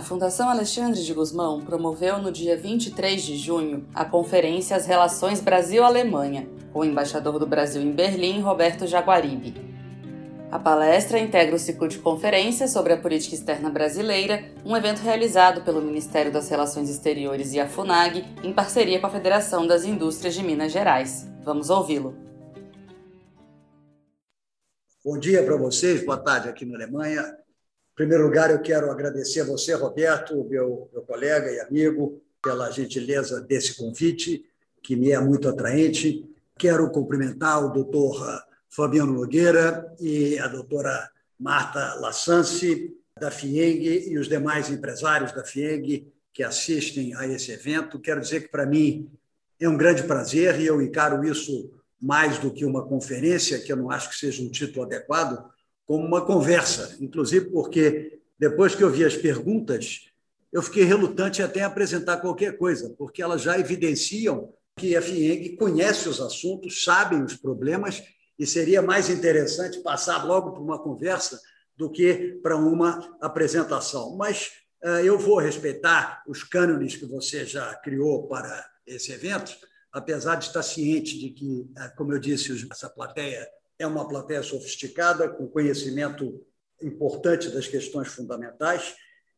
A Fundação Alexandre de Gusmão promoveu no dia 23 de junho a conferência As Relações Brasil-Alemanha, com o embaixador do Brasil em Berlim, Roberto Jaguaribe. A palestra integra o ciclo de conferências sobre a política externa brasileira, um evento realizado pelo Ministério das Relações Exteriores e a FUNAG, em parceria com a Federação das Indústrias de Minas Gerais. Vamos ouvi-lo. Bom dia para vocês, boa tarde aqui na Alemanha. Primeiro lugar, eu quero agradecer a você, Roberto, meu, meu colega e amigo, pela gentileza desse convite, que me é muito atraente. Quero cumprimentar o doutor Fabiano Nogueira e a doutora Marta Lassance, da FIENG, e os demais empresários da FIENG que assistem a esse evento. Quero dizer que, para mim, é um grande prazer e eu encaro isso mais do que uma conferência, que eu não acho que seja um título adequado, como uma conversa, inclusive porque, depois que eu vi as perguntas, eu fiquei relutante até apresentar qualquer coisa, porque elas já evidenciam que a FIENG conhece os assuntos, sabem os problemas e seria mais interessante passar logo para uma conversa do que para uma apresentação. Mas uh, eu vou respeitar os cânones que você já criou para esse evento, apesar de estar ciente de que, uh, como eu disse, essa plateia é uma plateia sofisticada, com conhecimento importante das questões fundamentais,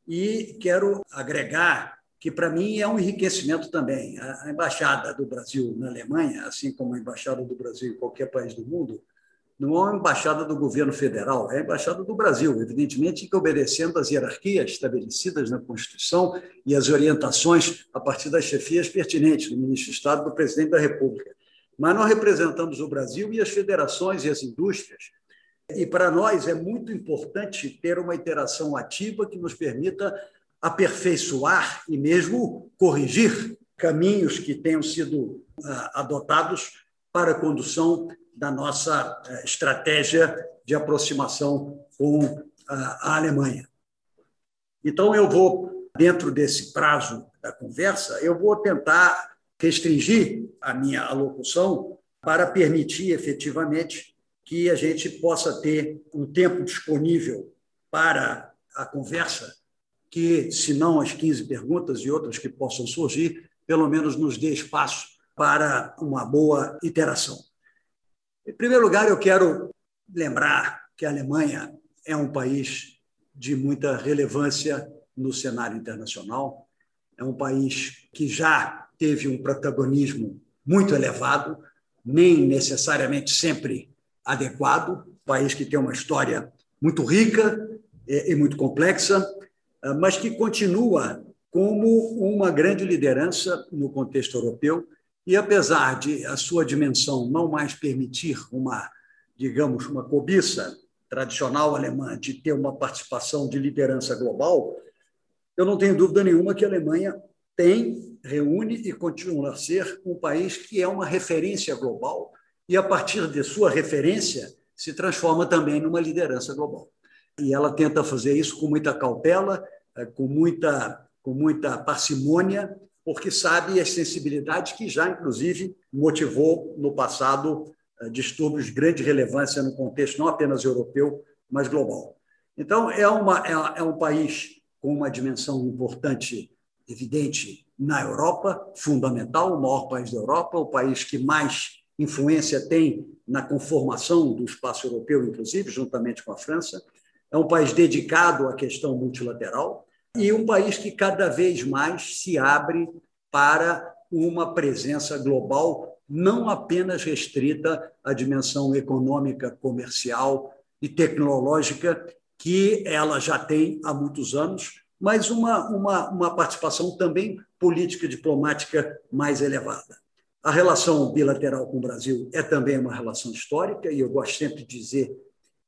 e quero agregar que para mim é um enriquecimento também. A embaixada do Brasil na Alemanha, assim como a embaixada do Brasil em qualquer país do mundo, não é uma embaixada do governo federal, é a embaixada do Brasil, evidentemente que obedecendo às hierarquias estabelecidas na Constituição e as orientações a partir das chefias pertinentes do ministro de Estado e do presidente da República. Mas nós representamos o Brasil e as federações e as indústrias. E para nós é muito importante ter uma interação ativa que nos permita aperfeiçoar e mesmo corrigir caminhos que tenham sido ah, adotados para a condução da nossa eh, estratégia de aproximação com a Alemanha. Então, eu vou, dentro desse prazo da conversa, eu vou tentar restringir a minha alocução para permitir efetivamente que a gente possa ter um tempo disponível para a conversa que, se não as 15 perguntas e outras que possam surgir, pelo menos nos dê espaço para uma boa interação. Em primeiro lugar, eu quero lembrar que a Alemanha é um país de muita relevância no cenário internacional, é um país que já teve um protagonismo muito elevado, nem necessariamente sempre adequado, um país que tem uma história muito rica e muito complexa, ah, mas que continua como uma grande liderança no contexto europeu. E apesar de a sua dimensão não mais permitir uma, digamos, uma cobiça tradicional alemã de ter uma participação de liderança global, eu não tenho dúvida nenhuma que a Alemanha tem, reúne e continua a ser um país que é uma referência global e, a partir de sua referência, se transforma também numa liderança global e ela tenta fazer isso com muita cautela, eh, com muita, com muita parcimônia, porque sabe as sensibilidades que já, inclusive, motivou no passado eh, distúrbios de grande relevância no contexto não apenas europeu, mas global. Então, é, uma, é, é um país com uma dimensão importante, evidente, na Europa, fundamental, o maior país da Europa, o país que mais influência tem na conformação do espaço europeu, inclusive, juntamente com a França. É um país dedicado à questão multilateral e um país que cada vez mais se abre para uma presença global não apenas restrita à dimensão econômica, comercial e tecnológica que ela já tem há muitos anos, mas uma, uma, uma participação também política diplomática mais elevada. A relação bilateral com o Brasil é também uma relação histórica, e eu gosto sempre de dizer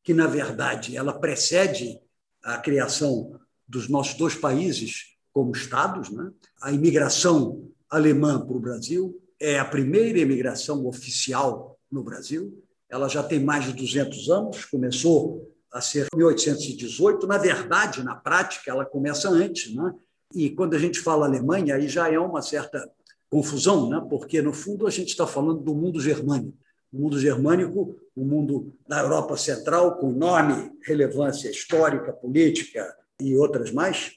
que, na verdade, ela precede a criação dos nossos dois países como Estados. Né? A imigração alemã para o Brasil é a primeira imigração oficial no Brasil. Ela já tem mais de 200 anos, começou a ser 1818. Na verdade, na prática, ela começa antes. Né? E quando a gente fala Alemanha, aí já é uma certa confusão, né? porque, no fundo, a gente está falando do mundo germânico o mundo germânico, o mundo da Europa Central, com enorme relevância histórica, política e outras mais.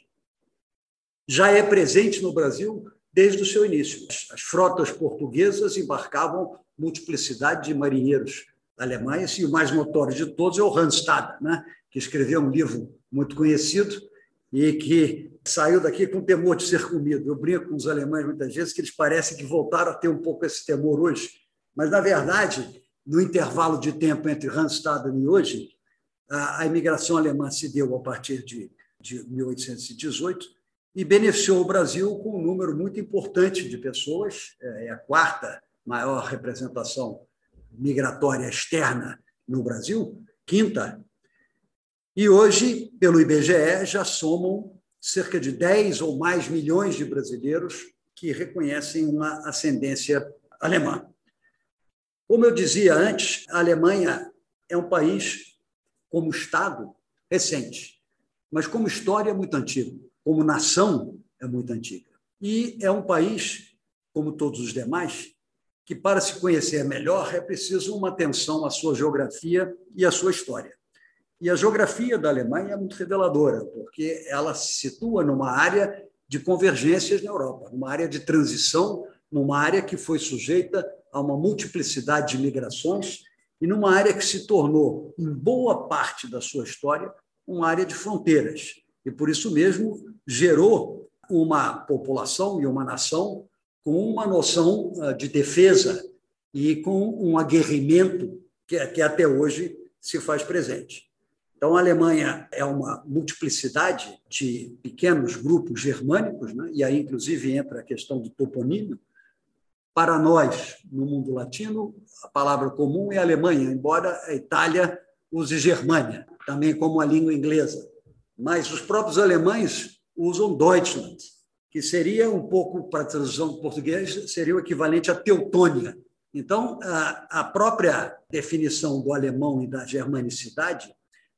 já é presente no Brasil desde o seu início. As frotas portuguesas embarcavam multiplicidade de marinheiros alemães e o mais notório de todos é o Randstad, né? que escreveu um livro muito conhecido e que saiu daqui com temor de ser comido. Eu brinco com os alemães muitas vezes que eles parecem que voltaram a ter um pouco esse temor hoje, mas, na verdade, no intervalo de tempo entre Randstad e hoje, a, a imigração alemã se deu a partir de, de 1818 e beneficiou o Brasil com um número muito importante de pessoas, é, é a quarta maior representação migratória externa no Brasil, quinta. E hoje, pelo IBGE, já somam cerca de 10 ou mais milhões de brasileiros que reconhecem uma ascendência alemã. Como eu dizia antes, a Alemanha é um país, como Estado, recente, mas como história é muito antigo, como nação é muito antiga. E é um país, como todos os demais, que para se conhecer melhor é preciso uma atenção à sua geografia e à sua história. E a geografia da Alemanha é muito reveladora, porque ela se situa numa área de convergências na Europa, numa área de transição, numa área que foi sujeita a uma multiplicidade de migrações e numa área que se tornou, em boa parte da sua história, uma área de fronteiras. E por isso mesmo gerou uma população e uma nação com uma noção ah, de defesa e com um aguerrimento que, que até hoje se faz presente. Então, a Alemanha é uma multiplicidade de pequenos grupos germânicos, né? e aí, inclusive, entra a questão do toponímio. Para nós, no mundo latino, a palavra comum é Alemanha, embora a Itália use Germânia, também como a língua inglesa. Mas os próprios alemães usam Deutschland, que seria um pouco, para a tradução do português, seria o equivalente a Teutônia. Então, a própria definição do alemão e da germanicidade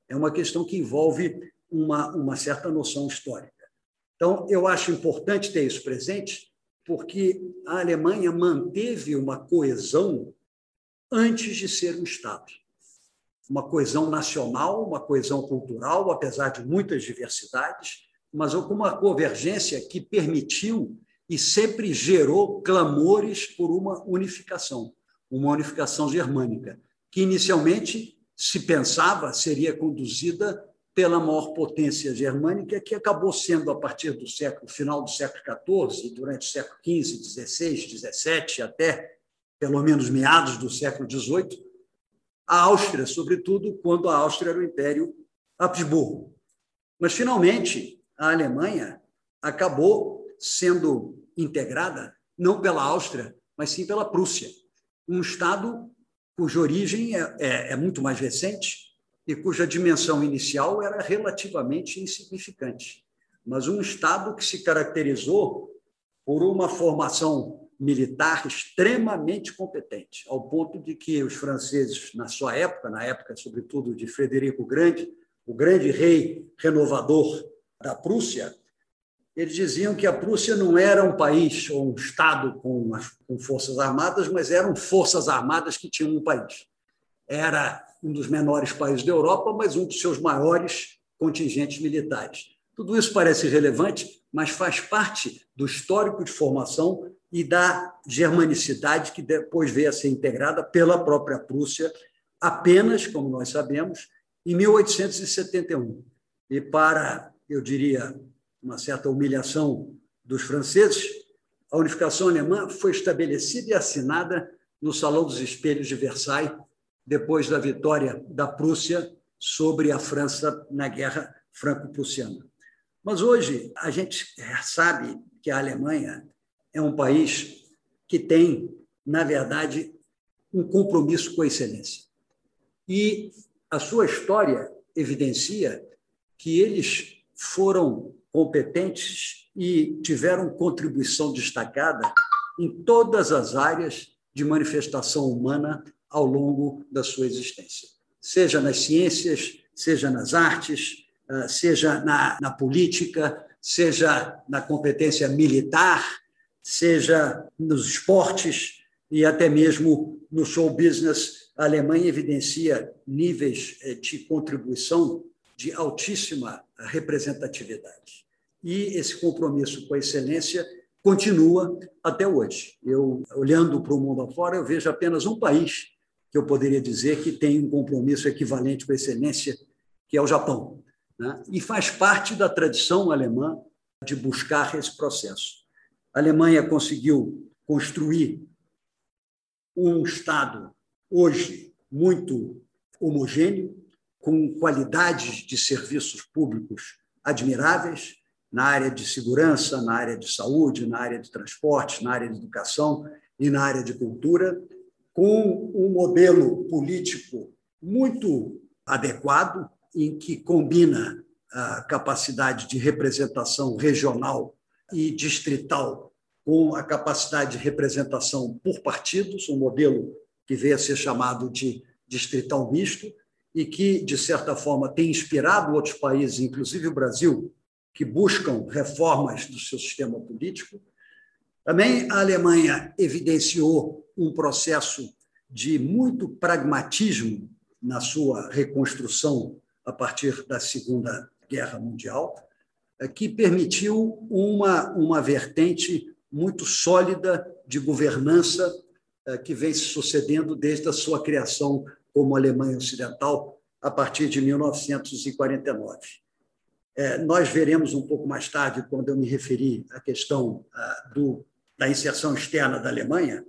é uma questão que envolve uma, uma certa noção histórica. Então, eu acho importante ter isso presente, porque a Alemanha manteve uma coesão antes de ser um Estado. Uma coesão nacional, uma coesão cultural, apesar de muitas diversidades, mas com uma convergência que permitiu e sempre gerou clamores por uma unificação, uma unificação germânica, que inicialmente se pensava seria conduzida pela maior potência germânica, que acabou sendo, a partir do século final do século XIV, durante o século XV, XVI, XVII, até pelo menos meados do século XVIII, a Áustria, sobretudo quando a Áustria era o Império Habsburgo. Mas, finalmente, a Alemanha acabou sendo integrada não pela Áustria, mas sim pela Prússia, um Estado cuja origem é, é, é muito mais recente e cuja dimensão inicial era relativamente insignificante. Mas um Estado que se caracterizou por uma formação militar extremamente competente, ao ponto de que os franceses, na sua época, na época, sobretudo, de Frederico Grande, o grande rei renovador da Prússia, eles diziam que a Prússia não era um país ou um Estado com, com forças armadas, mas eram forças armadas que tinham um país. Era um dos menores países da Europa, mas um dos seus maiores contingentes militares. Tudo isso parece relevante, mas faz parte do histórico de formação e da germanicidade que depois veio a ser integrada pela própria Prússia, apenas, como nós sabemos, em 1871. E para, eu diria, uma certa humilhação dos franceses, a unificação alemã foi estabelecida e assinada no Salão dos Espelhos de Versailles, depois da vitória da Prússia sobre a França na Guerra Franco-Prussiana. Mas hoje a gente sabe que a Alemanha é um país que tem, na verdade, um compromisso com a excelência. E a sua história evidencia que eles foram competentes e tiveram contribuição destacada em todas as áreas de manifestação humana ao longo da sua existência, seja nas ciências, seja nas artes, ah, seja na, na política, seja na competência militar, seja nos esportes e até mesmo no show business. A Alemanha evidencia níveis eh, de contribuição de altíssima representatividade. e esse compromisso com a excelência continua até hoje. Eu, olhando para o mundo afora, eu vejo apenas um país que eu poderia dizer que tem um compromisso equivalente com a excelência, que é o Japão. Né? E faz parte da tradição alemã de buscar esse processo. A Alemanha conseguiu construir um Estado hoje muito homogêneo, com qualidades de serviços públicos admiráveis na área de segurança, na área de saúde, na área de transportes, na área de educação e na área de cultura, com um modelo político muito adequado, em que combina a capacidade de representação regional e distrital com a capacidade de representação por partidos, um modelo que veio a ser chamado de distrital misto, e que, de certa forma, tem inspirado outros países, inclusive o Brasil, que buscam reformas do seu sistema político. Também a Alemanha evidenciou um processo de muito pragmatismo na sua reconstrução a partir da Segunda Guerra Mundial, que permitiu uma, uma vertente muito sólida de governança eh, que vem se sucedendo desde a sua criação como Alemanha Ocidental a partir de 1949. É, nós veremos um pouco mais tarde, quando eu me referi à questão ah, do, da inserção externa da Alemanha,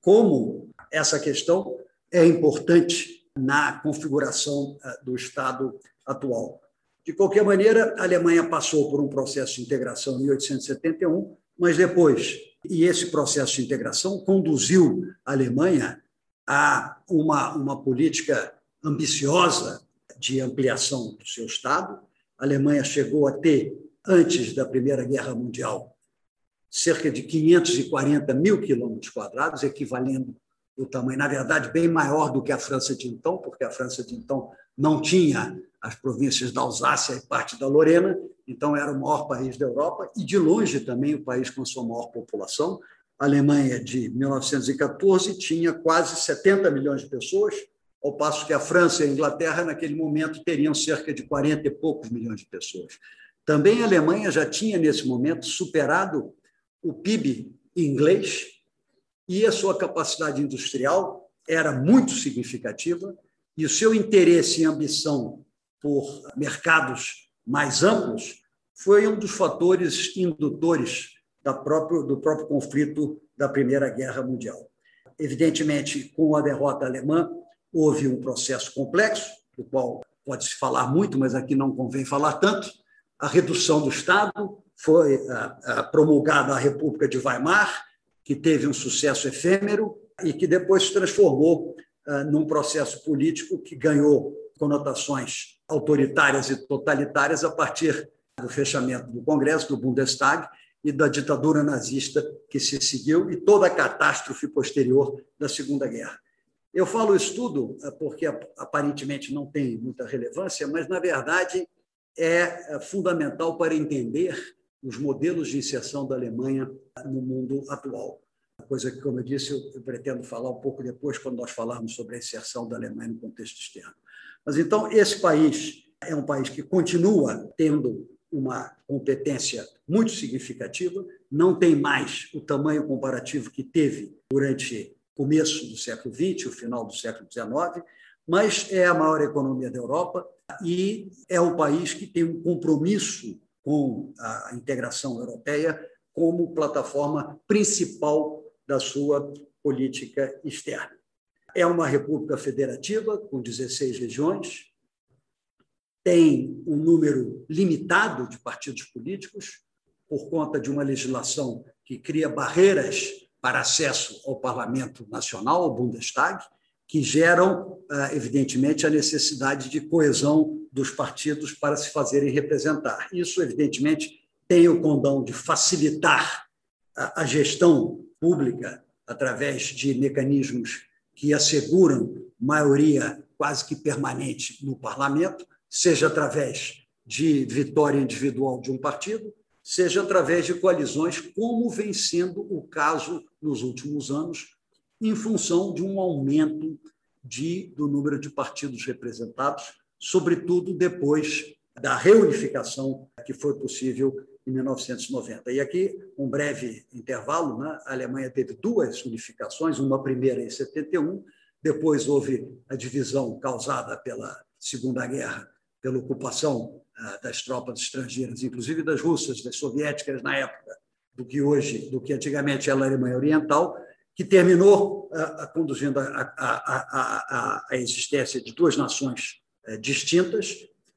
como essa questão é importante na configuração ah, do Estado atual. De qualquer maneira, a Alemanha passou por um processo de integração em 1871, mas depois, e esse processo de integração conduziu a Alemanha a uma, uma política ambiciosa de ampliação do seu Estado. A Alemanha chegou a ter, antes da Primeira Guerra Mundial, cerca de 540 mil quilômetros quadrados, equivalendo o tamanho, na verdade, bem maior do que a França de então, porque a França de então não tinha as províncias da Alsácia e parte da Lorena, então era o maior país da Europa e, de longe, também o país com a sua maior população. A Alemanha de 1914 tinha quase 70 milhões de pessoas, ao passo que a França e a Inglaterra, naquele momento, teriam cerca de 40 e poucos milhões de pessoas. Também a Alemanha já tinha, nesse momento, superado o PIB inglês e a sua capacidade industrial era muito significativa e o seu interesse e ambição por mercados mais amplos foi um dos fatores indutores próprio, do próprio conflito da Primeira Guerra Mundial. Evidentemente, com a derrota alemã, houve um processo complexo, do qual pode-se falar muito, mas aqui não convém falar tanto. A redução do Estado foi promulgada a República de Weimar, que teve um sucesso efêmero e que depois se transformou num processo político que ganhou conotações autoritárias e totalitárias a partir do fechamento do Congresso, do Bundestag, e da ditadura nazista que se seguiu e toda a catástrofe posterior da Segunda Guerra. Eu falo isso tudo eh, porque aparentemente não tem muita relevância, mas, na verdade, é, é fundamental para entender os modelos de inserção da Alemanha no mundo atual. Coisa que, como eu disse, eu pretendo falar um pouco depois, quando nós falarmos sobre a inserção da Alemanha no contexto externo. Mas então, esse país é um país que continua tendo uma competência muito significativa, não tem mais o tamanho comparativo que teve durante o começo do século XX, o final do século XIX, mas é a maior economia da Europa e é o país que tem um compromisso com a integração europeia como plataforma principal da sua política externa. É uma república federativa com 16 regiões, tem um número limitado de partidos políticos, por conta de uma legislação que cria barreiras para acesso ao Parlamento Nacional, ao Bundestag, que geram, ah, evidentemente, a necessidade de coesão dos partidos para se fazerem representar. Isso, evidentemente, tem o condão de facilitar a gestão pública através de mecanismos que asseguram maioria quase que permanente no parlamento, seja através de vitória individual de um partido, seja através de coalizões, como vem sendo o caso nos últimos anos, em função de um aumento de, do número de partidos representados, sobretudo depois da reunificação que foi possível em 1990. E aqui, um breve intervalo: né? a Alemanha teve duas unificações, uma primeira em 71, depois houve a divisão causada pela Segunda Guerra, pela ocupação ah, das tropas estrangeiras, inclusive das russas, das soviéticas na época, do que hoje, do que antigamente era a Alemanha Oriental, que terminou uh, conduzindo a, a, a, a, existência de duas nações uh, distintas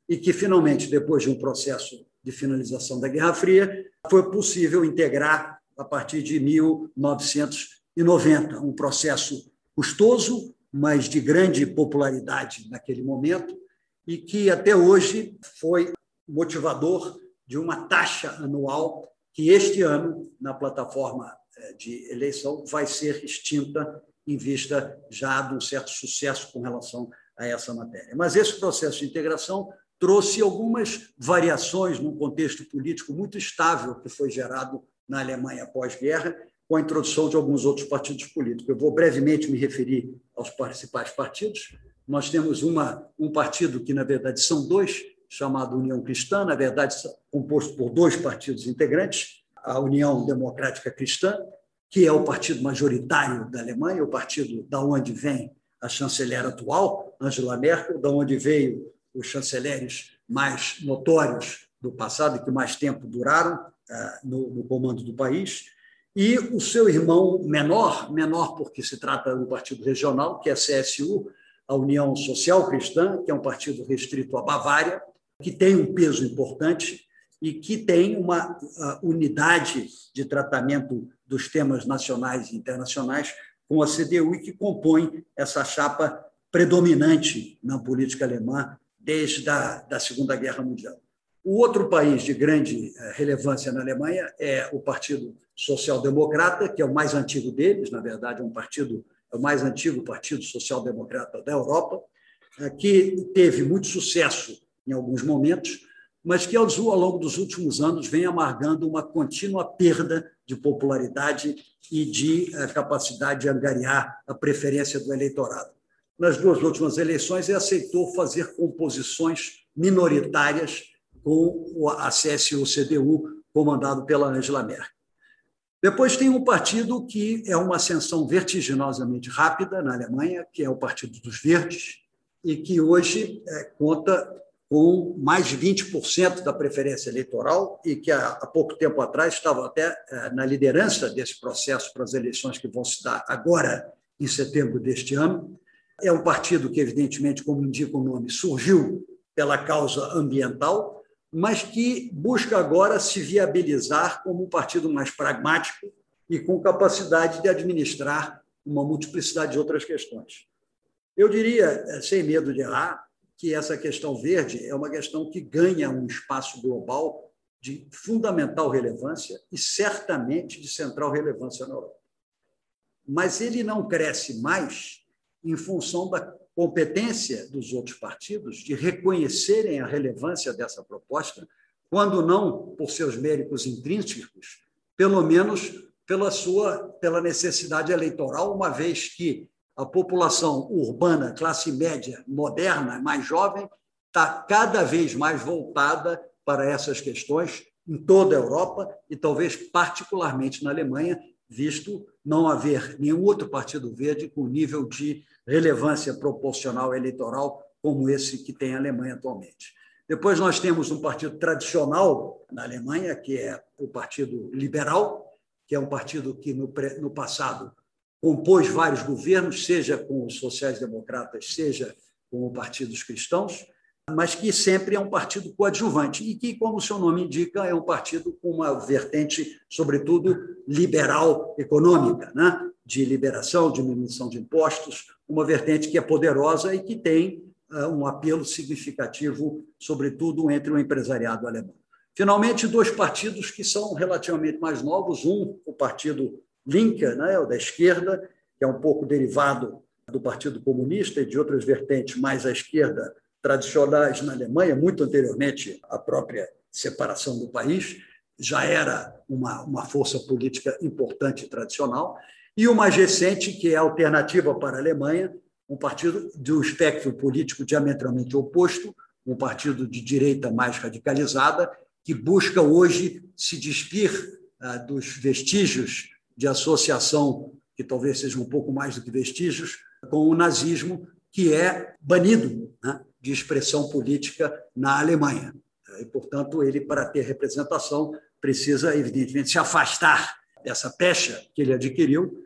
e que, finalmente, depois de um processo de finalização da Guerra Fria, foi possível integrar a partir de 1990, um processo custoso, mas de grande popularidade naquele momento, e que até hoje foi motivador de uma taxa anual que este ano, na plataforma eh, de eleição, vai ser extinta em vista já de um certo sucesso com relação a essa matéria. Mas esse processo de integração trouxe algumas variações num contexto político muito estável que foi gerado na Alemanha pós-guerra, com a introdução de alguns outros partidos políticos. Eu vou brevemente me referir aos principais partidos. Nós temos uma, um partido que, na verdade, são dois, chamado União Cristã, na verdade, composto por dois partidos integrantes, a União Democrática Cristã, que é o partido majoritário da Alemanha, o partido da onde vem a chanceler atual, Angela Merkel, da onde veio os chanceleres mais notórios do passado e que mais tempo duraram uh, no, no comando do país, e o seu irmão menor, menor porque se trata do partido regional, que é a CSU, a União Social Cristã, que é um partido restrito à Bavária, que tem um peso importante e que tem uma unidade de tratamento dos temas nacionais e internacionais com a CDU e que compõe essa chapa predominante na política alemã desde a da Segunda Guerra Mundial. O outro país de grande eh, relevância na Alemanha é o Partido Social Democrata, que é o mais antigo deles, na verdade, é um partido, o mais antigo partido social democrata da Europa, eh, que teve muito sucesso em alguns momentos, mas que ao longo dos últimos anos vem amargando uma contínua perda de popularidade e de eh, capacidade de angariar a preferência do eleitorado. Nas duas últimas eleições, ele aceitou fazer composições minoritárias com a CSU-CDU, comandado pela Angela Merkel. Depois tem um partido que é uma ascensão vertiginosamente rápida na Alemanha, que é o Partido dos Verdes, e que hoje é, conta com mais de 20% da preferência eleitoral e que há, pouco tempo atrás estava até é, na liderança desse processo para as eleições que vão se dar agora, em setembro deste ano. É um partido que, evidentemente, como indica o nome, surgiu pela causa ambiental, mas que busca agora se viabilizar como um partido mais pragmático e com capacidade de administrar uma multiplicidade de outras questões. Eu diria, é, sem medo de errar, que essa questão verde é uma questão que ganha um espaço global de fundamental relevância e certamente de central relevância na Europa. Mas ele não cresce mais em função da competência dos outros partidos de reconhecerem a relevância dessa proposta, quando não por seus méritos intrínsecos, pelo menos pela sua pela necessidade eleitoral, uma vez que a população urbana, classe média, moderna, mais jovem, está cada vez mais voltada para essas questões em toda a Europa e talvez particularmente na Alemanha, visto não haver nenhum outro partido verde com nível de relevância proporcional eleitoral como esse que tem a Alemanha atualmente. Depois nós temos um partido tradicional na Alemanha, que é o Partido Liberal, que é um partido que no, no passado compôs vários governos, seja com os sociais-democratas, seja com os partidos cristãos, mas que sempre é um partido coadjuvante e que, como o seu nome indica, é um partido com uma vertente, sobretudo, liberal econômica, né? de liberação, diminuição de impostos, uma vertente que é poderosa e que tem uh, um apelo significativo, sobretudo entre o empresariado alemão. Finalmente, dois partidos que são relativamente mais novos: um, o Partido Linke, né, o da esquerda, que é um pouco derivado do Partido Comunista e de outras vertentes mais à esquerda tradicionais na Alemanha, muito anteriormente à própria separação do país, já era uma, uma força política importante e tradicional, e o mais recente, que é a Alternativa para a Alemanha, um partido de um espectro político diametralmente oposto, um partido de direita mais radicalizada, que busca hoje se despir ah, dos vestígios de associação, que talvez sejam um pouco mais do que vestígios, com o nazismo, que é banido né, de expressão política na Alemanha. E, portanto, ele, para ter representação, precisa, evidentemente, se afastar dessa pecha que ele adquiriu,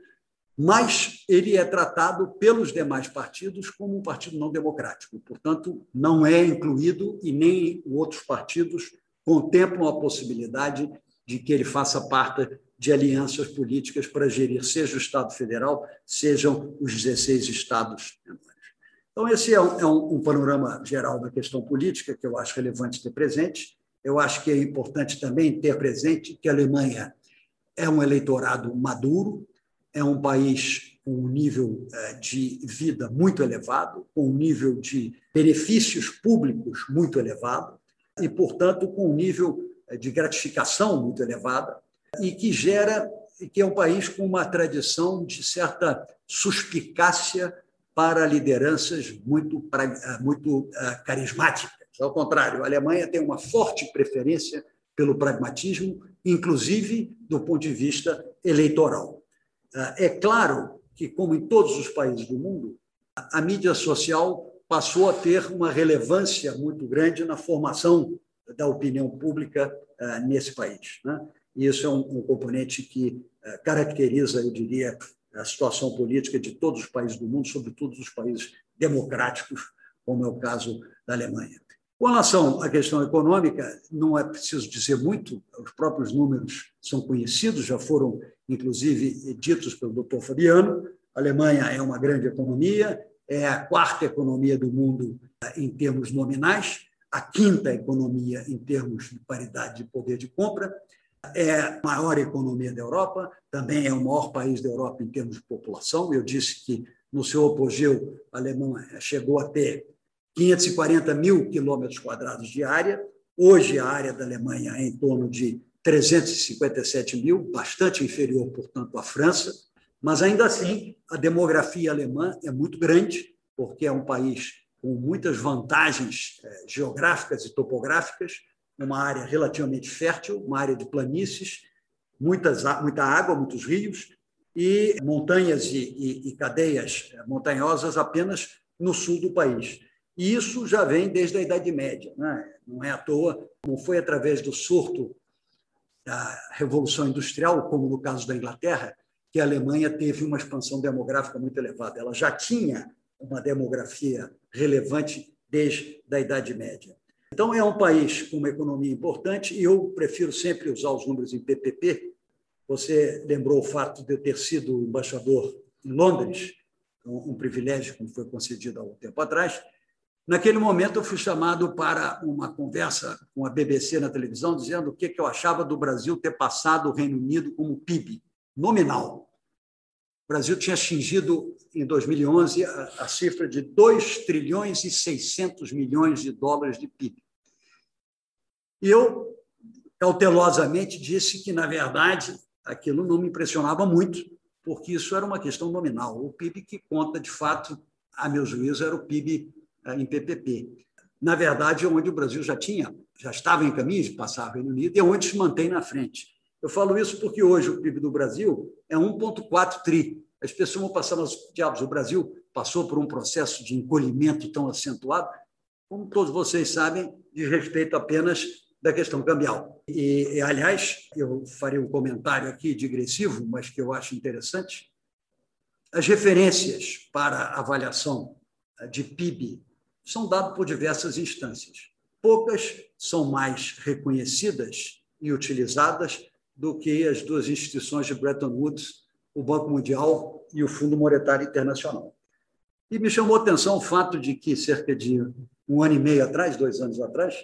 mas ele é tratado pelos demais partidos como um partido não democrático. Portanto, não é incluído e nem outros partidos contemplam a possibilidade de que ele faça parte de alianças políticas para gerir seja o Estado federal, sejam os 16 estados Então, esse é um, é um, panorama geral da questão política que eu acho relevante ter presente. Eu acho que é importante também ter presente que a Alemanha é um eleitorado maduro, é um país com um nível eh, de vida muito elevado, com um nível de benefícios públicos muito elevado e, portanto, com um nível eh, de gratificação muito elevada e que gera que é um país com uma tradição de certa suspicácia para lideranças muito, eh, muito carismáticas. Ao contrário, a Alemanha tem uma forte preferência pelo pragmatismo, inclusive do ponto de vista eleitoral. É claro que, como em todos os países do mundo, a mídia social passou a ter uma relevância muito grande na formação da opinião pública eh, nesse país. Né? E isso é um, componente que eh, caracteriza, eu diria, a situação política de todos os países do mundo, sobretudo os países democráticos, como é o caso da Alemanha. Com relação à questão econômica, não é preciso dizer muito, os próprios números são conhecidos, já foram, inclusive, ditos pelo Dr. Fabiano. A Alemanha é uma grande economia, é a quarta economia do mundo eh, em termos nominais, a quinta economia em termos de paridade de poder de compra, é a maior economia da Europa, também é o maior país da Europa em termos de população. Eu disse que, no seu apogeu, a Alemanha chegou a ter 540 mil quilômetros quadrados de área. Hoje, a área da Alemanha é em torno de 357 mil, bastante inferior, portanto, à França, mas ainda assim a demografia alemã é muito grande, porque é um país com muitas vantagens eh, geográficas e topográficas, uma área relativamente fértil, uma área de planícies, muitas, muita água, muitos rios, e montanhas e, e, e cadeias eh, montanhosas apenas no sul do país. E isso já vem desde a Idade Média. Né? Não é à toa, não foi através do surto da Revolução Industrial, como no caso da Inglaterra, que a Alemanha teve uma expansão demográfica muito elevada. Ela já tinha uma demografia relevante desde a Idade Média. Então, é um país com uma economia importante e eu prefiro sempre usar os números em PPP. Você lembrou o fato de eu ter sido embaixador em Londres, um privilégio que me foi concedido há um tempo atrás, Naquele momento, eu fui chamado para uma conversa com a BBC na televisão, dizendo o que eu achava do Brasil ter passado o Reino Unido como PIB nominal. O Brasil tinha atingido, em 2011, a, cifra de 2 trilhões e 600 milhões de dólares de PIB. Eu, cautelosamente, disse que, na verdade, aquilo não me impressionava muito, porque isso era uma questão nominal. O PIB que conta, de fato, a meu juízo, era o PIB eh, em PPP. Na verdade, onde o Brasil já tinha, já estava em caminho de passar o Reino Unido e onde se mantém na frente. Eu falo isso porque hoje o PIB do Brasil é 1,4 tri. As pessoas vão passar nos diabos. O Brasil passou por um processo de encolhimento tão acentuado, como todos vocês sabem, de respeito apenas da questão cambial. E, aliás, eu farei um comentário aqui digressivo, mas que eu acho interessante. As referências para avaliação de PIB são dados por diversas instâncias. Poucas são mais reconhecidas e utilizadas do que as duas instituições de Bretton Woods, o Banco Mundial e o Fundo Monetário Internacional. E me chamou a atenção o fato de que, cerca de um ano e meio atrás, dois anos atrás,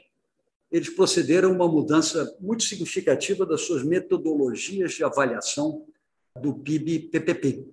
eles procederam uma mudança muito significativa das suas metodologias de avaliação do PIB-PPP.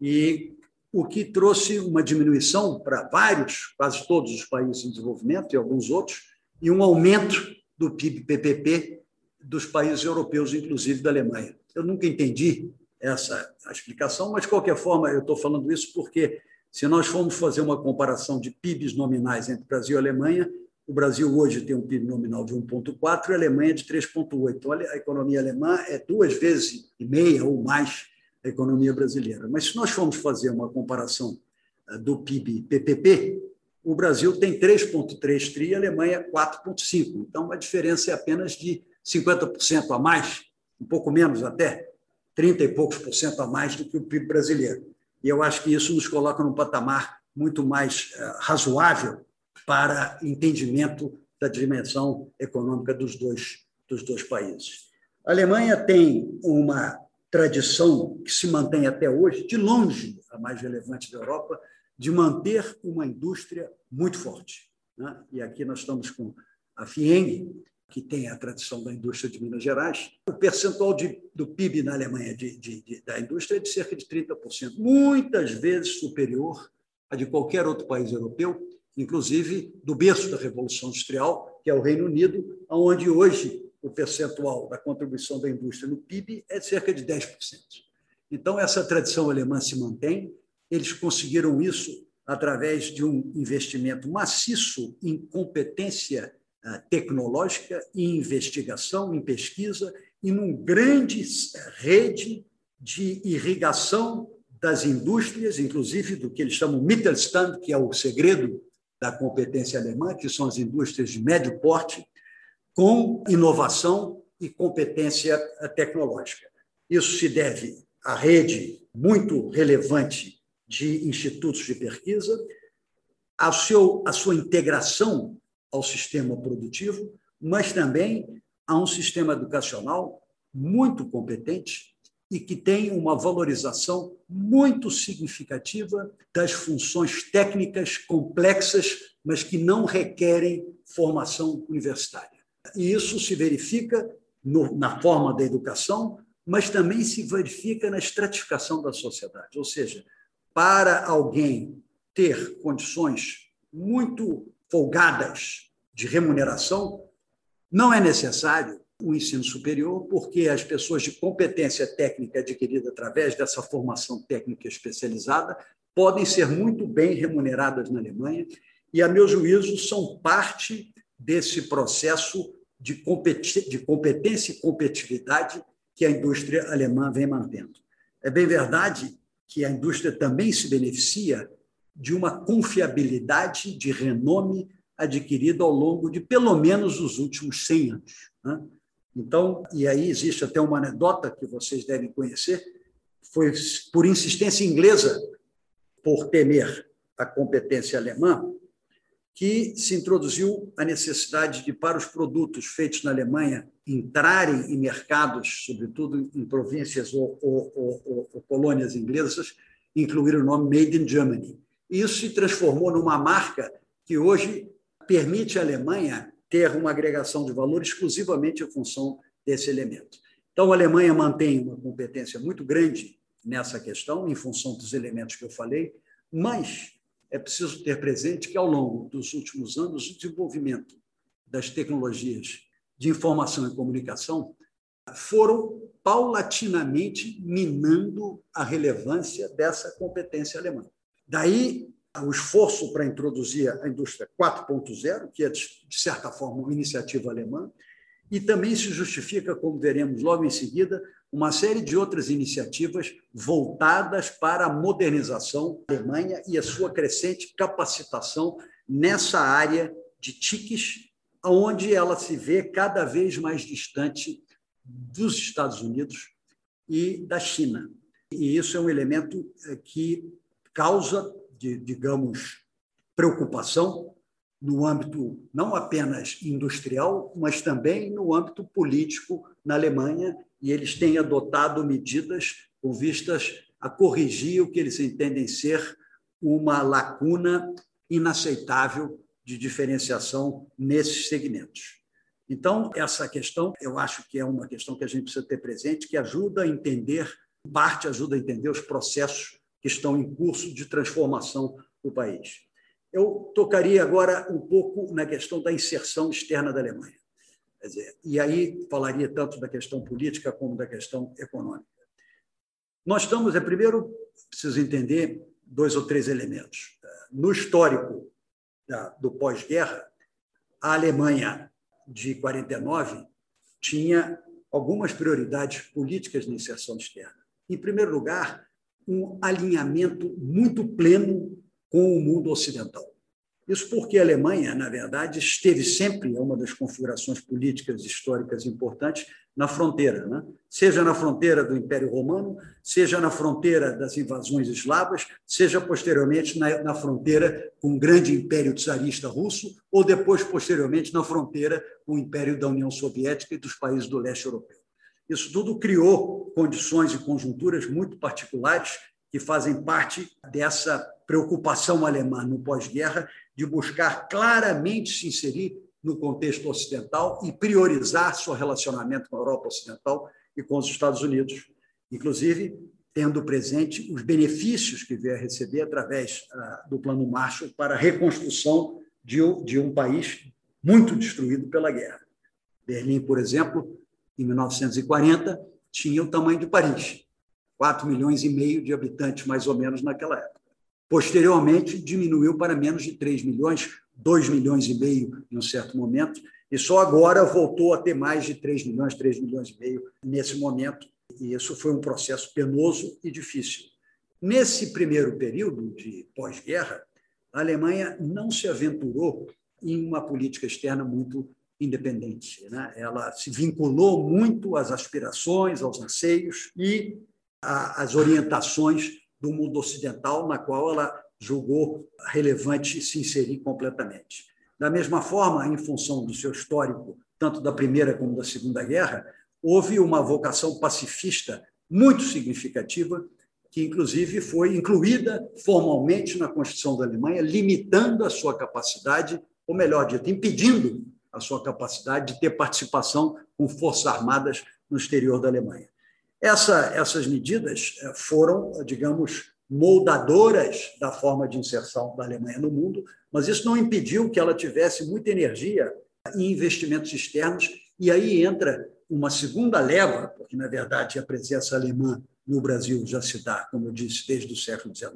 E o que trouxe uma diminuição para vários, quase todos os países em desenvolvimento e alguns outros, e um aumento do PIB-PPP dos países europeus, inclusive da Alemanha. Eu nunca entendi essa explicação, mas, de qualquer forma, eu estou falando isso porque, se nós formos fazer uma comparação de PIBs nominais entre Brasil e Alemanha, O Brasil hoje tem um PIB nominal de 1,4 e a Alemanha de 3,8. Olha, a economia alemã é duas vezes e meia ou mais a economia brasileira. Mas se nós formos fazer uma comparação eh, do PIB PPP, o Brasil tem 3,3 tri e a Alemanha 4,5. Então, a diferença é apenas de 50% a mais, um pouco menos até, 30 e poucos por cento a mais do que o PIB brasileiro. E eu acho que isso nos coloca num patamar muito mais uh, razoável para entendimento da dimensão econômica dos dois, dos dois países. A Alemanha tem uma tradição que se mantém até hoje, de longe a mais relevante da Europa, de manter uma indústria muito forte. Né? E aqui nós estamos com a FIENG, que tem a tradição da indústria de Minas Gerais. O percentual de, do PIB na Alemanha de, de, de, da indústria é de cerca de 30%, muitas vezes superior a de qualquer outro país europeu, inclusive do berço da Revolução Industrial, que é o Reino Unido, onde hoje o percentual da contribuição da indústria no PIB é de cerca de 10%. Então, essa tradição alemã se mantém. Eles conseguiram isso através de um investimento maciço em competência ah, tecnológica, em investigação, em pesquisa, e numa grande rede de irrigação das indústrias, inclusive do que eles chamam Mittelstand, que é o segredo da competência alemã, que são as indústrias de médio porte, com inovação e competência tecnológica. Isso se deve à rede muito relevante de institutos de pesquisa, seu, a sua integração ao sistema produtivo, mas também a um sistema educacional muito competente e que tem uma valorização muito significativa das funções técnicas complexas, mas que não requerem formação universitária. E isso se verifica no, na forma da educação, mas também se verifica na estratificação da sociedade. Ou seja, para alguém ter condições muito folgadas de remuneração, não é necessário o ensino superior, porque as pessoas de competência técnica adquirida através dessa formação técnica especializada podem ser muito bem remuneradas na Alemanha e, a meu juízo, são parte desse processo de competência e competitividade que a indústria alemã vem mantendo. É bem verdade que a indústria também se beneficia de uma confiabilidade de renome adquirido ao longo de pelo menos os últimos 100 anos. Né? Então, e aí existe até uma anedota que vocês devem conhecer, foi por insistência inglesa, por temer a competência alemã, que se introduziu a necessidade de, para os produtos feitos na Alemanha, entrarem em mercados, sobretudo em províncias ou, ou, ou, ou colônias inglesas, incluir o nome Made in Germany. E isso se transformou numa marca que hoje permite à Alemanha ter uma agregação de valor exclusivamente em função desse elemento. Então, a Alemanha mantém uma competência muito grande nessa questão, em função dos elementos que eu falei, mas é preciso ter presente que, ao longo dos últimos anos, o desenvolvimento das tecnologias de informação e comunicação foram paulatinamente minando a relevância dessa competência alemã. Daí o esforço para introduzir a indústria 4.0, que é, de certa forma, uma iniciativa alemã, e também se justifica, como veremos logo em seguida, uma série de outras iniciativas voltadas para a modernização da Alemanha e a sua crescente capacitação nessa área de TICs, onde ela se vê cada vez mais distante dos Estados Unidos e da China. E isso é um elemento eh, que causa, digamos, preocupação no âmbito não apenas industrial, mas também no âmbito político na Alemanha e eles têm adotado medidas com vistas a corrigir o que eles entendem ser uma lacuna inaceitável de diferenciação nesses segmentos. Então, essa questão, eu acho que é uma questão que a gente precisa ter presente, que ajuda a entender, parte ajuda a entender os processos que estão em curso de transformação do país. Eu tocaria agora um pouco na questão da inserção externa da Alemanha. Dizer, e aí falaria tanto da questão política como da questão econômica. Nós estamos, é primeiro, preciso entender dois ou três elementos. No histórico do pós-guerra, a Alemanha de 49 tinha algumas prioridades políticas na inserção externa. Em primeiro lugar, um alinhamento muito pleno com o mundo ocidental. Isso porque a Alemanha, na verdade, esteve sempre, é uma das configurações políticas históricas importantes, na fronteira, né? seja na fronteira do Império Romano, seja na fronteira das invasões eslavas, seja posteriormente na, na fronteira com o grande Império Tsarista russo, ou depois, posteriormente, na fronteira com o Império da União Soviética e dos países do leste europeu. Isso tudo criou condições e conjunturas muito particulares que fazem parte dessa preocupação alemã no pós-guerra de buscar claramente se inserir no contexto ocidental e priorizar seu relacionamento com a Europa Ocidental e com os Estados Unidos, inclusive tendo presente os benefícios que veio a receber através ah, do Plano Marshall para a reconstrução de, de um país muito destruído pela guerra. Berlim, por exemplo, em 1940, tinha o tamanho de Paris, 4 milhões e meio de habitantes, mais ou menos, naquela época. Posteriormente, diminuiu para menos de 3 milhões, 2 milhões e meio em um certo momento, e só agora voltou a ter mais de 3 milhões, 3 milhões e meio nesse momento. E isso foi um processo penoso e difícil. Nesse primeiro período de pós-guerra, a Alemanha não se aventurou em uma política externa muito independente. Né? Ela se vinculou muito às aspirações, aos anseios e às orientações do mundo ocidental, na qual ela julgou relevante se inserir completamente. Da mesma forma, em função do seu histórico, tanto da Primeira como da Segunda Guerra, houve uma vocação pacifista muito significativa, que inclusive foi incluída formalmente na Constituição da Alemanha, limitando a sua capacidade, ou melhor dito, impedindo a sua capacidade de ter participação com forças armadas no exterior da Alemanha. Essa, essas medidas eh, foram, digamos, moldadoras da forma de inserção da Alemanha no mundo, mas isso não impediu que ela tivesse muita energia em investimentos externos, e aí entra uma segunda leva, porque, na verdade, a presença alemã no Brasil já se dá, como eu disse, desde o século XIX,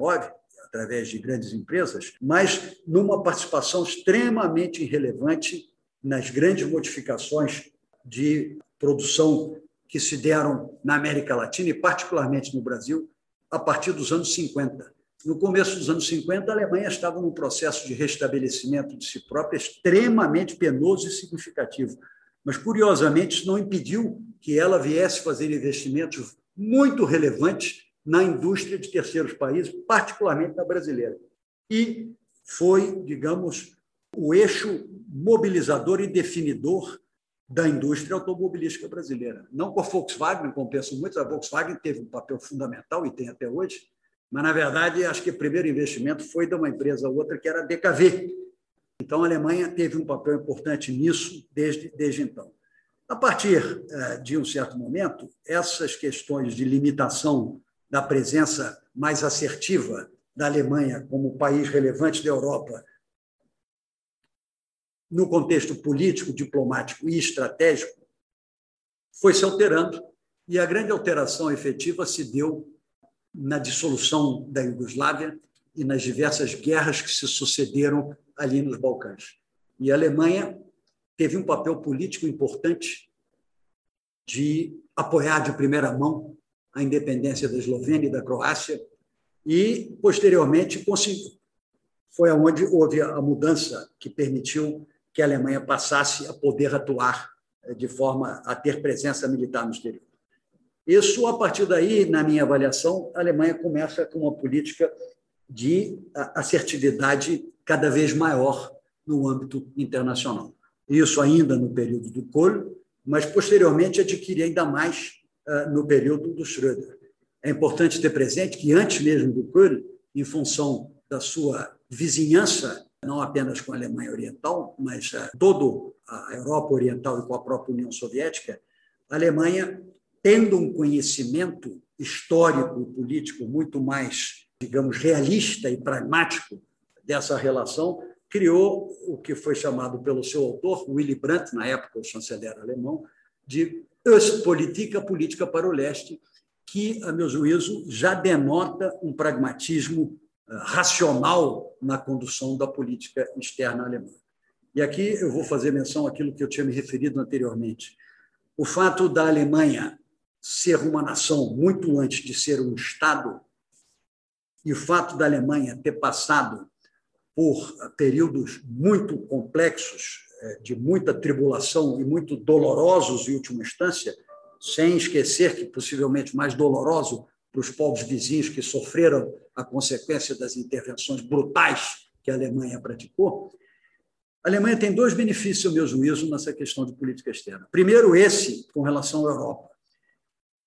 através de grandes empresas, mas numa participação extremamente relevante nas grandes modificações de produção que se deram na América Latina e, particularmente no Brasil, a partir dos anos 50. No começo dos anos 50, a Alemanha estava num processo de restabelecimento de si própria extremamente penoso e significativo. Mas, curiosamente, isso não impediu que ela viesse fazer investimentos muito relevantes na indústria de terceiros países, particularmente na brasileira. E foi, digamos, o eixo mobilizador e definidor da indústria automobilística brasileira. Não com a Volkswagen, como pensam muitos, a Volkswagen teve um papel fundamental e tem até hoje, mas, na verdade, acho que o primeiro investimento foi de uma empresa ou outra, que era a DKV. Então, a Alemanha teve um papel importante nisso desde, desde então. A partir eh, de um certo momento, essas questões de limitação da presença mais assertiva da Alemanha como país relevante da Europa no contexto político, diplomático e estratégico, foi se alterando e a grande alteração efetiva se deu na dissolução da Iugoslávia e nas diversas guerras que se sucederam ali nos Balcãs. E a Alemanha teve um papel político importante de apoiar de primeira mão a independência da Eslovênia e da Croácia e posteriormente foi aonde houve a mudança que permitiu que a Alemanha passasse a poder atuar eh, de forma a ter presença militar no exterior. Isso, a partir daí, na minha avaliação, a Alemanha começa com uma política de assertividade cada vez maior no âmbito internacional. Isso ainda no período do Kohl, mas posteriormente adquire ainda mais eh, no período do Schröder. É importante ter presente que antes mesmo do Kohl, em função da sua vizinhança não apenas com a Alemanha Oriental, mas uh, toda a Europa Oriental e com a própria União Soviética, a Alemanha, tendo um conhecimento histórico e político muito mais, digamos, realista e pragmático dessa relação, criou o que foi chamado pelo seu autor, Willy Brandt, na época o chanceler alemão, de Ostpolitik, a política para o leste, que, a meu juízo, já denota um pragmatismo racional na condução da política externa alemã. E aqui eu vou fazer menção àquilo que eu tinha me referido anteriormente. O fato da Alemanha ser uma nação muito antes de ser um Estado, e o fato da Alemanha ter passado por períodos muito complexos, eh, de muita tribulação e muito dolorosos em última instância, sem esquecer que possivelmente mais doloroso para os povos vizinhos que sofreram a consequência das intervenções brutais que a Alemanha praticou. A Alemanha tem dois benefícios, ao meu juízo, nessa questão de política externa. Primeiro, esse com relação à Europa.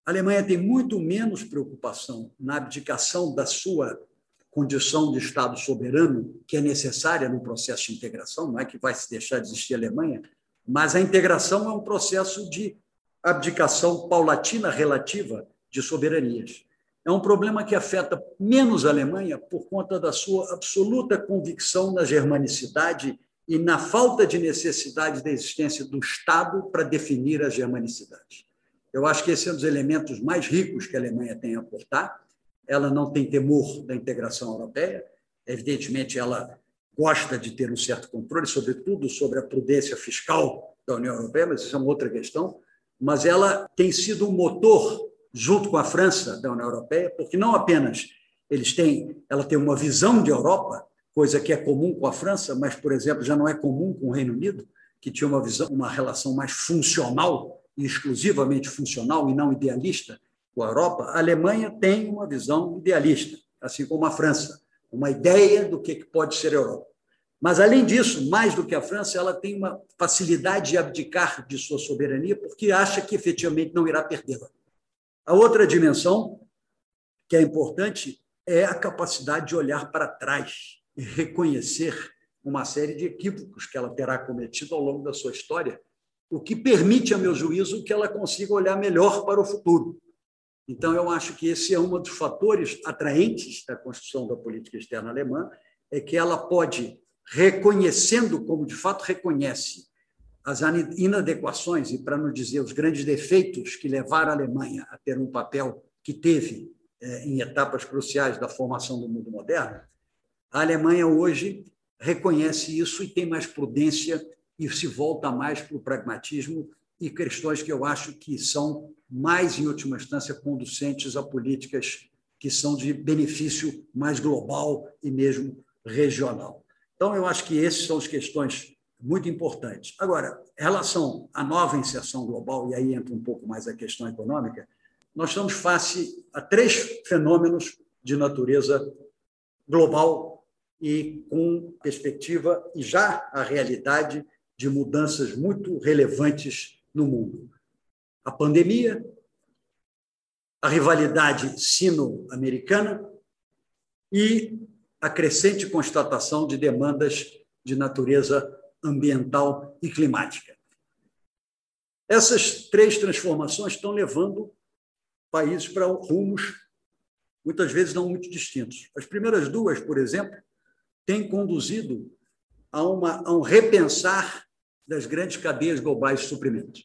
A Alemanha tem muito menos preocupação na abdicação da sua condição de Estado soberano, que é necessária no processo de integração, não é que vai se deixar de existir a Alemanha, mas a integração é um processo de abdicação paulatina relativa de soberanias é um problema que afeta menos a Alemanha por conta da sua absoluta convicção na germanicidade e na falta de necessidade da existência do Estado para definir a germanicidade. Eu acho que esse é um dos elementos mais ricos que a Alemanha tem a aportar. Ela não tem temor da integração europeia, evidentemente, ela gosta de ter um certo controle, sobretudo sobre a prudência fiscal da União Europeia, mas isso é uma outra questão. Mas ela tem sido um motor junto com a França da União Europeia, porque não apenas eles têm, ela tem uma visão de Europa, coisa que é comum com a França, mas por exemplo já não é comum com o Reino Unido, que tinha uma visão, uma relação mais funcional e exclusivamente funcional e não idealista com a Europa. A Alemanha tem uma visão idealista, assim como a França, uma ideia do que pode ser a Europa. Mas, além disso, mais do que a França, ela tem uma facilidade de abdicar de sua soberania, porque acha que efetivamente não irá perdê-la. A outra dimensão que é importante é a capacidade de olhar para trás e reconhecer uma série de equívocos que ela terá cometido ao longo da sua história, o que permite, a meu juízo, que ela consiga olhar melhor para o futuro. Então, eu acho que esse é um dos fatores atraentes da construção da política externa alemã, é que ela pode, reconhecendo como de fato reconhece as inadequações e, para não dizer, os grandes defeitos que levaram a Alemanha a ter um papel que teve eh, em etapas cruciais da formação do mundo moderno, a Alemanha hoje reconhece isso e tem mais prudência e se volta mais para o pragmatismo e questões que eu acho que são mais, em última instância, conducentes a políticas que são de benefício mais global e mesmo regional. Então, eu acho que essas são as questões muito importante. Agora, em relação à nova inserção global, e aí entra um pouco mais a questão econômica, nós estamos face a três fenômenos de natureza global e com perspectiva e já a realidade de mudanças muito relevantes no mundo. A pandemia, a rivalidade sino-americana e a crescente constatação de demandas de natureza ambiental e climática. Essas três transformações estão levando países para rumos muitas vezes não muito distintos. As primeiras duas, por exemplo, têm conduzido a, uma, a um repensar das grandes cadeias globais de suprimentos,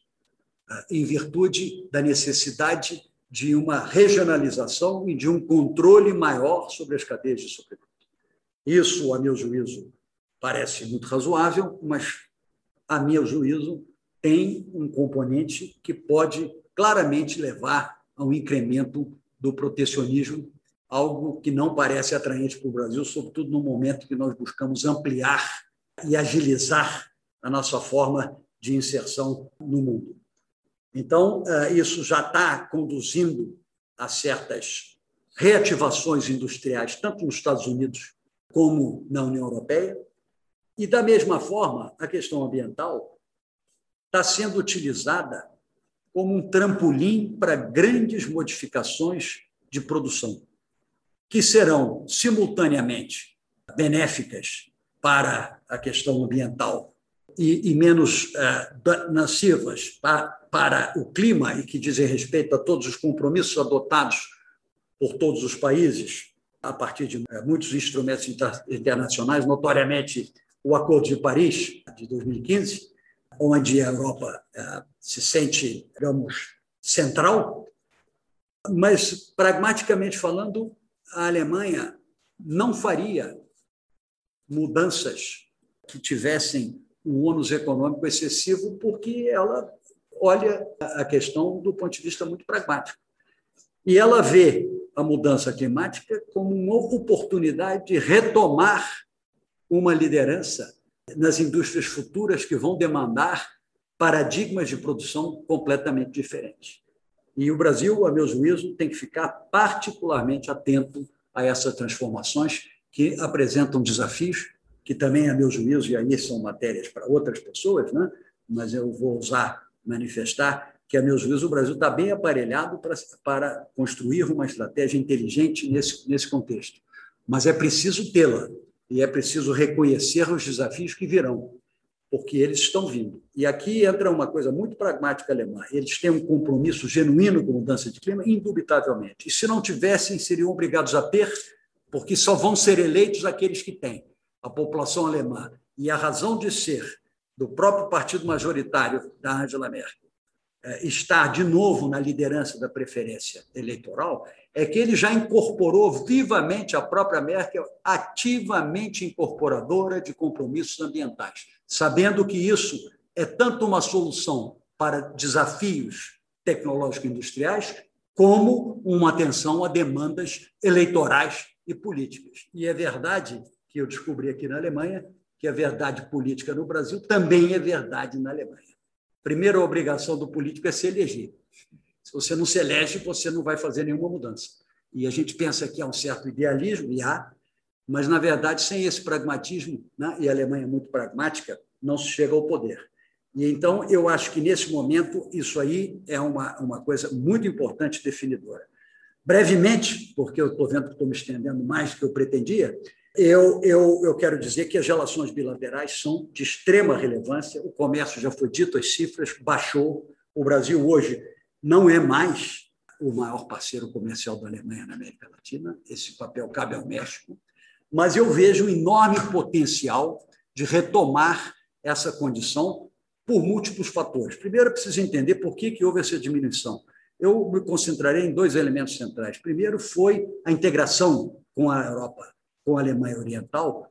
ah, em virtude da necessidade de uma regionalização e de um controle maior sobre as cadeias de suprimentos. Isso, a meu juízo, parece muito razoável, mas, a meu juízo, tem um componente que pode claramente levar a um incremento do protecionismo, algo que não parece atraente para o Brasil, sobretudo no momento que nós buscamos ampliar e agilizar a nossa forma de inserção no mundo. Então, eh, isso já está conduzindo a certas reativações industriais, tanto nos Estados Unidos como na União Europeia, e, da mesma forma, a questão ambiental está sendo utilizada como um trampolim para grandes modificações de produção, que serão simultaneamente benéficas para a questão ambiental e, e menos uh, nocivas para, para o clima e que dizem respeito a todos os compromissos adotados por todos os países a partir de uh, muitos instrumentos internacionais, notoriamente o Acordo de Paris, de 2015, onde a Europa eh, se sente, digamos, central, mas, pragmaticamente falando, a Alemanha não faria mudanças que tivessem um ônus econômico excessivo, porque ela olha a questão do ponto de vista muito pragmático. E ela vê a mudança climática como uma oportunidade de retomar uma liderança nas indústrias futuras que vão demandar paradigmas de produção completamente diferentes. E o Brasil, a meu juízo, tem que ficar particularmente atento a essas transformações que apresentam desafios, que também, a meu juízo, e aí são matérias para outras pessoas, né? mas eu vou usar, manifestar, que, a meu juízo, o Brasil está bem aparelhado para, para construir uma estratégia inteligente nesse, nesse contexto. Mas é preciso tê-la e é preciso reconhecer os desafios que virão, porque eles estão vindo. E aqui entra uma coisa muito pragmática alemã. Eles têm um compromisso genuíno com mudança de clima, indubitavelmente. E se não tivessem, seriam obrigados a ter, porque só vão ser eleitos aqueles que têm. A população alemã. E a razão de ser do próprio partido majoritário da Angela Merkel é, estar de novo na liderança da preferência eleitoral é que ele já incorporou vivamente a própria Merkel, ativamente incorporadora de compromissos ambientais, sabendo que isso é tanto uma solução para desafios tecnológico-industriais, como uma atenção a demandas eleitorais e políticas. E é verdade que eu descobri aqui na Alemanha que a verdade política no Brasil também é verdade na Alemanha primeira obrigação do político é se eleger. Se você não se elege, você não vai fazer nenhuma mudança. E a gente pensa que há um certo idealismo, e há, mas, na verdade, sem esse pragmatismo, né, e a Alemanha é muito pragmática, não se chega ao poder. E então, eu acho que, nesse momento, isso aí é uma, uma coisa muito importante definidora. Brevemente, porque eu estou vendo que estou me estendendo mais do que eu pretendia, eu, eu, eu quero dizer que as relações bilaterais são de extrema relevância. O comércio, já foi dito, as cifras baixou. O Brasil hoje não é mais o maior parceiro comercial da Alemanha na América Latina. Esse papel cabe ao México. Mas eu vejo um enorme potencial de retomar essa condição por múltiplos fatores. Primeiro, eu preciso entender por que, que houve essa diminuição. Eu me concentrarei em dois elementos centrais. Primeiro foi a integração com a Europa com a Alemanha Oriental,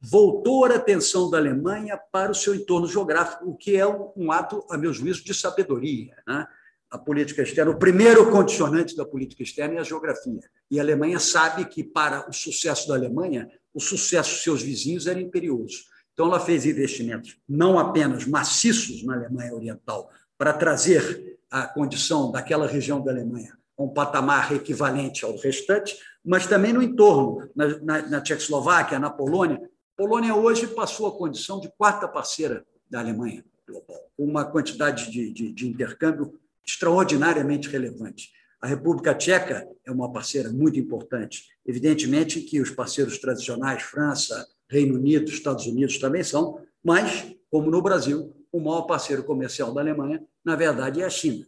voltou a atenção da Alemanha para o seu entorno geográfico, o que é um ato, a meu juízo, de sabedoria. Né? A política externa, o primeiro condicionante da política externa é a geografia. E a Alemanha sabe que, para o sucesso da Alemanha, o sucesso dos seus vizinhos era imperioso. Então, ela fez investimentos não apenas maciços na Alemanha Oriental, para trazer a condição daquela região da Alemanha a um patamar equivalente ao restante, mas também no entorno, na, na, na Tchecoslováquia, na Polônia. A Polônia hoje passou a condição de quarta parceira da Alemanha global, uma quantidade de, de, de intercâmbio extraordinariamente relevante. A República Tcheca é uma parceira muito importante. Evidentemente que os parceiros tradicionais, França, Reino Unido, Estados Unidos também são, mas, como no Brasil, o maior parceiro comercial da Alemanha, na verdade, é a China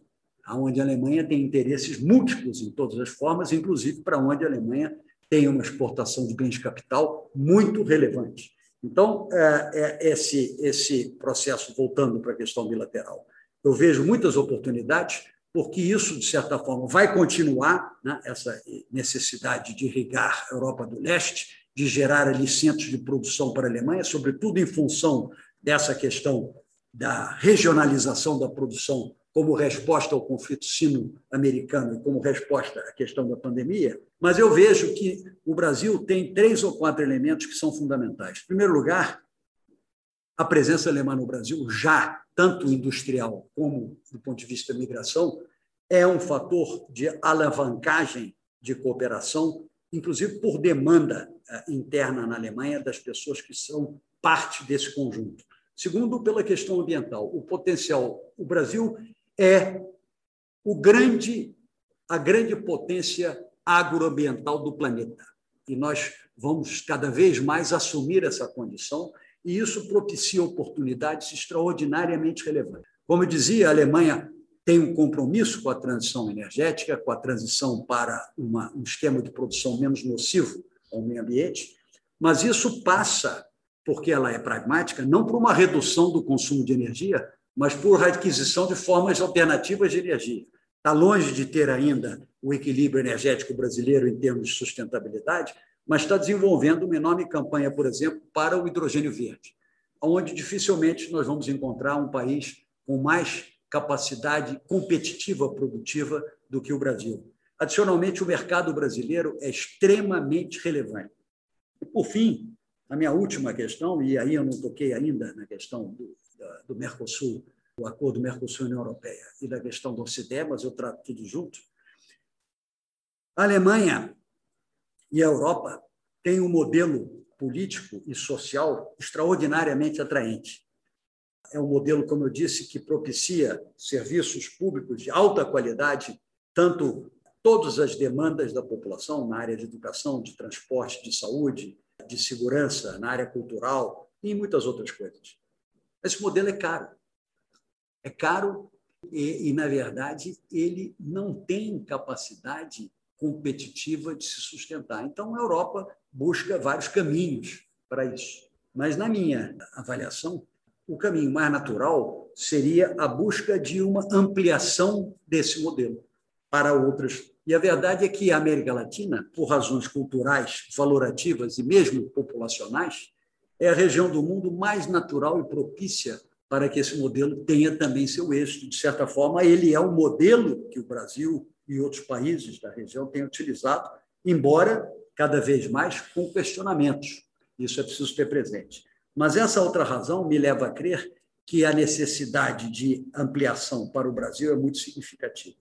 onde a Alemanha tem interesses múltiplos em todas as formas, inclusive para onde a Alemanha tem uma exportação de bens de capital muito relevante. Então, é, é esse, esse processo, voltando para a questão bilateral, eu vejo muitas oportunidades, porque isso, de certa forma, vai continuar, né, essa necessidade de irrigar a Europa do Leste, de gerar ali centros de produção para a Alemanha, sobretudo em função dessa questão da regionalização da produção como resposta ao conflito sino-americano e como resposta à questão da pandemia, mas eu vejo que o Brasil tem três ou quatro elementos que são fundamentais. Em primeiro lugar, a presença alemã no Brasil, já tanto industrial como do ponto de vista da migração, é um fator de alavancagem de cooperação, inclusive por demanda eh, interna na Alemanha das pessoas que são parte desse conjunto. Segundo, pela questão ambiental, o potencial. O Brasil é o grande, a grande potência agroambiental do planeta. E nós vamos cada vez mais assumir essa condição, e isso propicia oportunidades extraordinariamente relevantes. Como eu dizia, a Alemanha tem um compromisso com a transição energética, com a transição para uma, um esquema de produção menos nocivo ao meio ambiente, mas isso passa, porque ela é pragmática, não por uma redução do consumo de energia, mas por aquisição de formas alternativas de energia. Está longe de ter ainda o equilíbrio energético brasileiro em termos de sustentabilidade, mas está desenvolvendo uma enorme campanha, por exemplo, para o hidrogênio verde. onde dificilmente nós vamos encontrar um país com mais capacidade competitiva produtiva do que o Brasil. Adicionalmente, o mercado brasileiro é extremamente relevante. E, por fim, a minha última questão, e aí eu não toquei ainda na questão do, do Mercosul, do acordo Mercosul-União Europeia, e da questão do OCDE, mas eu trato tudo junto. A Alemanha e a Europa têm um modelo político e social extraordinariamente atraente. É um modelo, como eu disse, que propicia serviços públicos de alta qualidade, tanto todas as demandas da população na área de educação, de transporte, de saúde, de segurança, na área cultural e muitas outras coisas. Esse modelo é caro. É caro e, e, na verdade, ele não tem capacidade competitiva de se sustentar. Então, a Europa busca vários caminhos para isso. Mas, na minha avaliação, o caminho mais natural seria a busca de uma ampliação desse modelo para outras. E a verdade é que a América Latina, por razões culturais, valorativas e mesmo populacionais, é a região do mundo mais natural e propícia para que esse modelo tenha também seu êxito. De certa forma, ele é o modelo que o Brasil e outros países da região têm utilizado, embora cada vez mais com questionamentos. Isso é preciso ter presente. Mas essa outra razão me leva a crer que a necessidade de ampliação para o Brasil é muito significativa.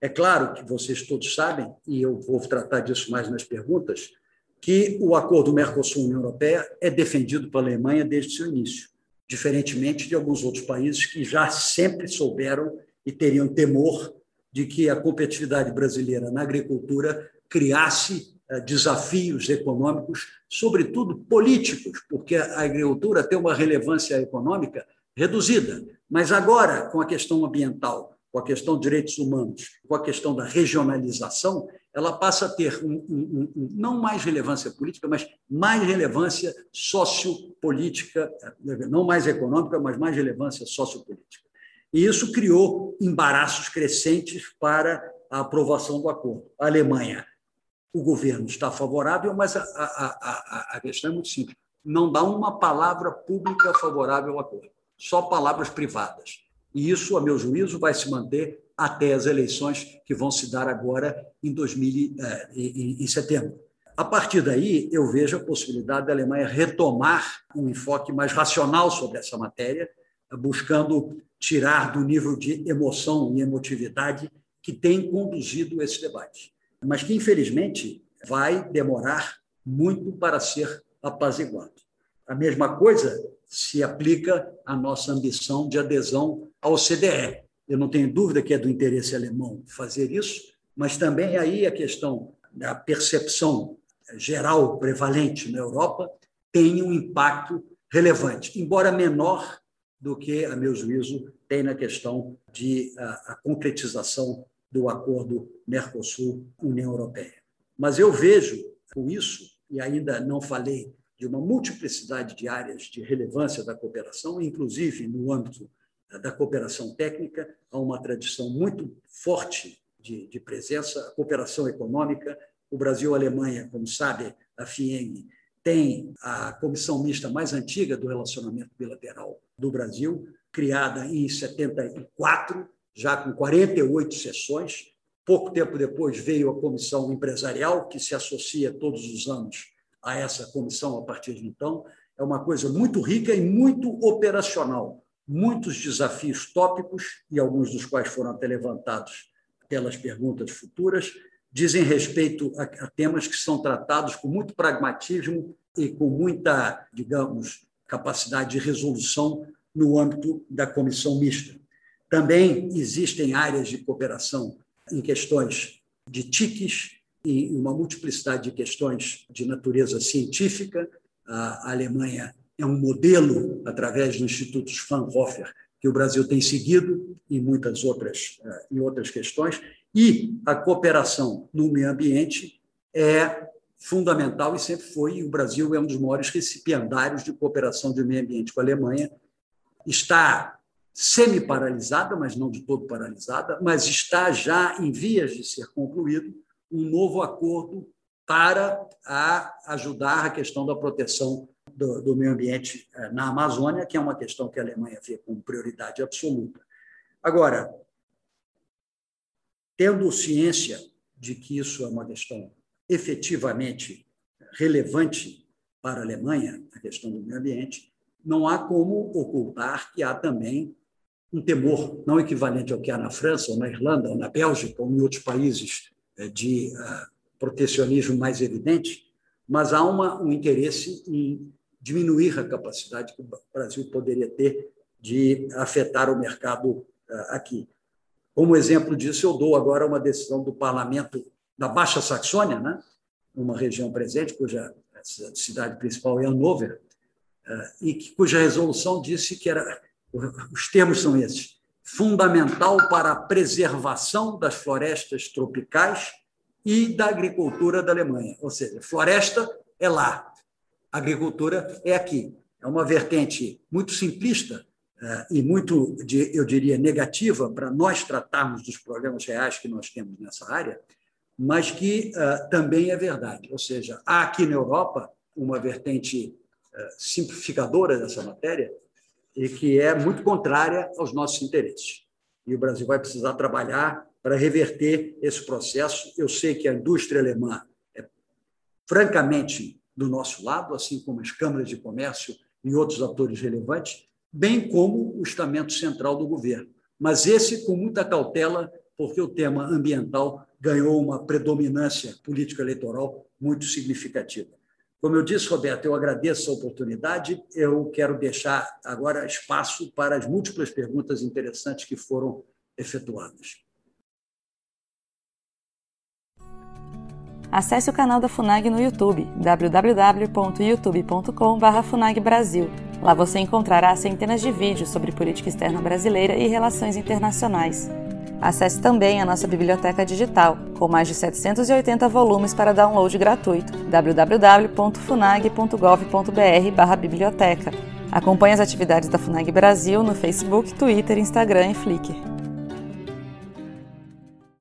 É claro que vocês todos sabem, e eu vou tratar disso mais nas perguntas, que o acordo Mercosul-União Europeia é defendido pela Alemanha desde seu início, diferentemente de alguns outros países que já sempre souberam e teriam temor de que a competitividade brasileira na agricultura criasse eh, desafios econômicos, sobretudo políticos, porque a agricultura tem uma relevância econômica reduzida. Mas agora, com a questão ambiental, com a questão de direitos humanos, com a questão da regionalização, ela passa a ter um, um, um, não mais relevância política, mas mais relevância sociopolítica, eh, não mais econômica, mas mais relevância sociopolítica. E isso criou embaraços crescentes para a aprovação do acordo. A Alemanha, o governo está favorável, mas a, a, a, a questão é muito simples: não dá uma palavra pública favorável ao acordo, só palavras privadas. E isso, a meu juízo, vai se manter até as eleições que vão se dar agora em, 2000, eh, em, em setembro. A partir daí, eu vejo a possibilidade da Alemanha retomar um enfoque mais racional sobre essa matéria, buscando tirar do nível de emoção e emotividade que tem conduzido esse debate, mas que, infelizmente, vai demorar muito para ser apaziguado. A mesma coisa se aplica à nossa ambição de adesão ao CDE. Eu não tenho dúvida que é do interesse alemão fazer isso, mas também aí a questão da percepção geral prevalente na Europa tem um impacto relevante, embora menor do que, a meu juízo, tem na questão de a, a concretização do acordo Mercosul-União Europeia. Mas eu vejo com isso, e ainda não falei de uma multiplicidade de áreas de relevância da cooperação, inclusive no âmbito da cooperação técnica, há uma tradição muito forte de, de presença, a cooperação econômica. O Brasil e a Alemanha, como sabe, a FIENG tem a comissão mista mais antiga do relacionamento bilateral do Brasil, criada em 74, já com 48 sessões. Pouco tempo depois veio a comissão empresarial, que se associa todos os anos a essa comissão a partir de então. É uma coisa muito rica e muito operacional. Muitos desafios tópicos, e alguns dos quais foram até levantados pelas perguntas futuras, dizem respeito a, a temas que são tratados com muito pragmatismo e com muita, digamos, capacidade de resolução no âmbito da comissão mista. Também existem áreas de cooperação em questões de TICs e uma multiplicidade de questões de natureza científica. A Alemanha é um modelo, através do Instituto Fraunhofer, que o Brasil tem seguido em muitas outras, eh, em outras questões, e a cooperação no meio ambiente é fundamental e sempre foi, e o Brasil é um dos maiores recipiendários de cooperação de meio ambiente com a Alemanha. Está semi-paralisada, mas não de todo paralisada, mas está já em vias de ser concluído um novo acordo para a ajudar a questão da proteção do, do, meio ambiente eh, na Amazônia, que é uma questão que a Alemanha vê com prioridade absoluta. Agora, tendo ciência de que isso é uma questão efetivamente relevante para a Alemanha, a questão do meio ambiente, não há como ocultar que há também um temor não equivalente ao que há na França, ou na Irlanda, ou na Bélgica, ou em outros países eh, de uh, protecionismo mais evidente, mas há uma, um interesse em diminuir a capacidade que o Brasil poderia ter de afetar o mercado uh, aqui. Como exemplo disso, eu dou agora uma decisão do parlamento da Baixa Saxônia, né? uma região presente, cuja cidade principal é Hannover, uh, e cuja resolução disse que era os termos são esses: fundamental para a preservação das florestas tropicais e da agricultura da Alemanha. Ou seja, floresta é lá, agricultura é aqui. É uma vertente muito simplista eh, e muito, eu diria, negativa para nós tratarmos dos problemas reais que nós temos nessa área, mas que uh, também é verdade. Ou seja, há aqui na Europa uma vertente uh, simplificadora dessa matéria, e que é muito contrária aos nossos interesses. E o Brasil vai precisar trabalhar para reverter esse processo. Eu sei que a indústria alemã é francamente do nosso lado, assim como as câmaras de comércio e outros atores relevantes, bem como o estamento central do governo. Mas esse com muita cautela, porque o tema ambiental ganhou uma predominância político-eleitoral muito significativa. Como eu disse, Roberto, eu agradeço a oportunidade. Eu quero deixar agora espaço para as múltiplas perguntas interessantes que foram efetuadas. Acesse o canal da FUNAG no YouTube, www.youtube.com.br. Lá você encontrará centenas de vídeos sobre política externa brasileira e relações internacionais. Acesse também a nossa biblioteca digital, com mais de 780 volumes para download gratuito, www.funag.gov.br/biblioteca. Acompanhe as atividades da Funag Brasil no Facebook, Twitter, Instagram e Flickr.